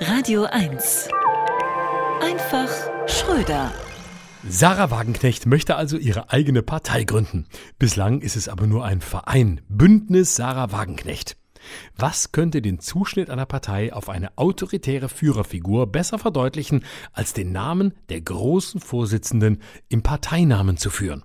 Radio 1. Einfach Schröder. Sarah Wagenknecht möchte also ihre eigene Partei gründen. Bislang ist es aber nur ein Verein. Bündnis Sarah Wagenknecht. Was könnte den Zuschnitt einer Partei auf eine autoritäre Führerfigur besser verdeutlichen, als den Namen der großen Vorsitzenden im Parteinamen zu führen?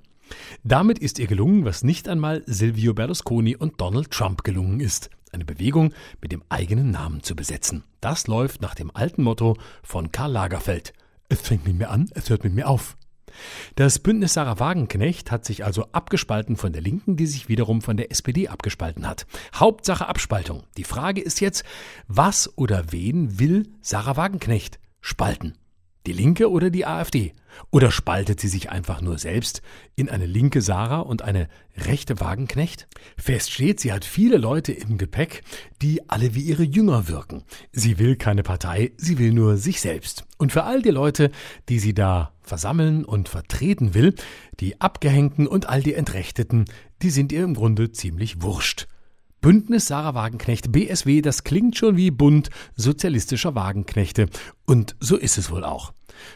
Damit ist ihr gelungen, was nicht einmal Silvio Berlusconi und Donald Trump gelungen ist, eine Bewegung mit dem eigenen Namen zu besetzen. Das läuft nach dem alten Motto von Karl Lagerfeld. Es fängt mit mir an, es hört mit mir auf. Das Bündnis Sarah Wagenknecht hat sich also abgespalten von der Linken, die sich wiederum von der SPD abgespalten hat. Hauptsache Abspaltung. Die Frage ist jetzt, was oder wen will Sarah Wagenknecht spalten? Die Linke oder die AfD? Oder spaltet sie sich einfach nur selbst in eine linke Sarah und eine rechte Wagenknecht? Fest steht, sie hat viele Leute im Gepäck, die alle wie ihre Jünger wirken. Sie will keine Partei, sie will nur sich selbst. Und für all die Leute, die sie da versammeln und vertreten will, die Abgehängten und all die Entrechteten, die sind ihr im Grunde ziemlich wurscht. Bündnis Sarah Wagenknecht, BSW, das klingt schon wie Bund sozialistischer Wagenknechte. Und so ist es wohl auch.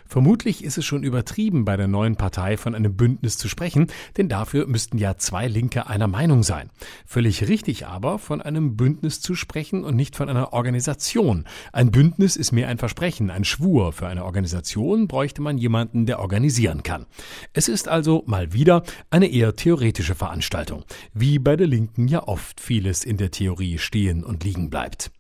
Vermutlich ist es schon übertrieben, bei der neuen Partei von einem Bündnis zu sprechen, denn dafür müssten ja zwei Linke einer Meinung sein. Völlig richtig aber, von einem Bündnis zu sprechen und nicht von einer Organisation. Ein Bündnis ist mehr ein Versprechen, ein Schwur. Für eine Organisation bräuchte man jemanden, der organisieren kann. Es ist also mal wieder eine eher theoretische Veranstaltung, wie bei der Linken ja oft vieles in der Theorie stehen und liegen bleibt.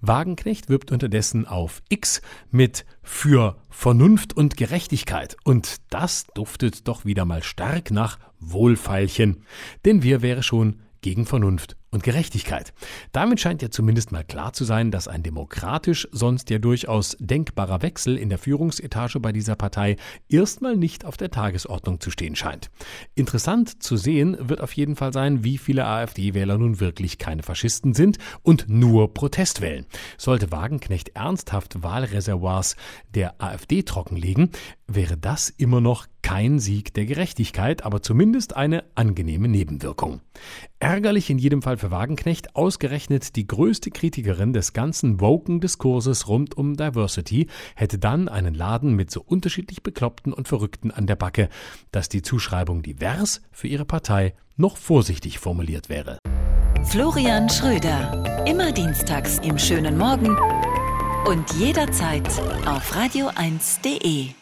Wagenknecht wirbt unterdessen auf X mit für Vernunft und Gerechtigkeit. Und das duftet doch wieder mal stark nach Wohlfeilchen. Denn wir wäre schon gegen Vernunft und Gerechtigkeit. Damit scheint ja zumindest mal klar zu sein, dass ein demokratisch sonst ja durchaus denkbarer Wechsel in der Führungsetage bei dieser Partei erstmal nicht auf der Tagesordnung zu stehen scheint. Interessant zu sehen wird auf jeden Fall sein, wie viele AfD-Wähler nun wirklich keine Faschisten sind und nur Protest wählen. Sollte Wagenknecht ernsthaft Wahlreservoirs der AfD trockenlegen, wäre das immer noch kein Sieg der Gerechtigkeit, aber zumindest eine angenehme Nebenwirkung. Ärgerlich in jedem Fall für Wagenknecht, ausgerechnet die größte Kritikerin des ganzen woken Diskurses rund um Diversity hätte dann einen Laden mit so unterschiedlich Bekloppten und Verrückten an der Backe, dass die Zuschreibung divers für ihre Partei noch vorsichtig formuliert wäre. Florian Schröder, immer dienstags im schönen Morgen und jederzeit auf radio1.de.